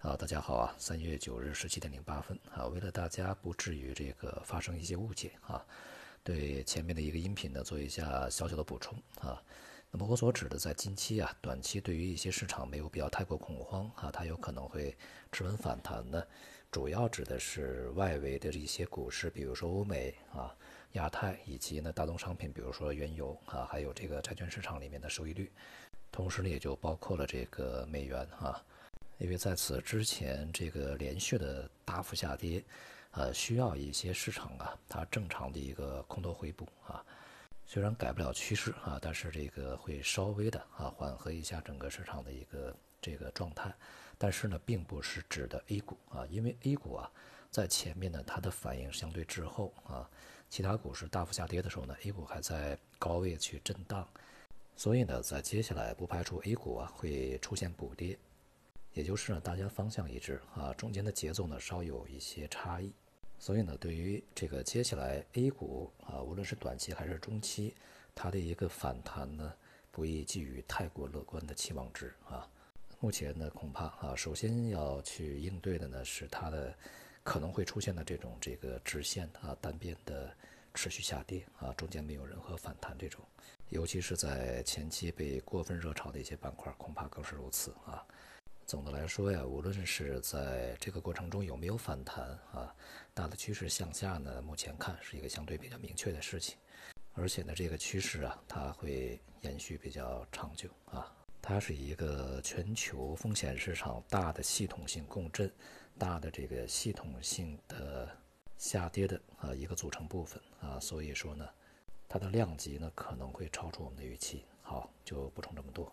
啊，大家好啊！三月九日十七点零八分啊，为了大家不至于这个发生一些误解啊，对前面的一个音频呢做一下小小的补充啊。那么我所指的在近期啊，短期对于一些市场没有必要太过恐慌啊，它有可能会持稳反弹呢，主要指的是外围的一些股市，比如说欧美啊、亚太以及呢大宗商品，比如说原油啊，还有这个债券市场里面的收益率，同时呢也就包括了这个美元啊。因为在此之前，这个连续的大幅下跌，呃，需要一些市场啊，它正常的一个空头回补啊，虽然改不了趋势啊，但是这个会稍微的啊缓和一下整个市场的一个这个状态，但是呢，并不是指的 A 股啊，因为 A 股啊在前面呢，它的反应相对滞后啊，其他股市大幅下跌的时候呢，A 股还在高位去震荡，所以呢，在接下来不排除 A 股啊会出现补跌。也就是呢，大家方向一致啊，中间的节奏呢稍有一些差异，所以呢，对于这个接下来 A 股啊，无论是短期还是中期，它的一个反弹呢，不宜寄予太过乐观的期望值啊。目前呢，恐怕啊，首先要去应对的呢是它的可能会出现的这种这个直线啊单边的持续下跌啊，中间没有任何反弹这种，尤其是在前期被过分热炒的一些板块，恐怕更是如此啊。总的来说呀，无论是在这个过程中有没有反弹啊，大的趋势向下呢，目前看是一个相对比较明确的事情。而且呢，这个趋势啊，它会延续比较长久啊。它是一个全球风险市场大的系统性共振、大的这个系统性的下跌的啊一个组成部分啊。所以说呢，它的量级呢可能会超出我们的预期。好，就补充这么多。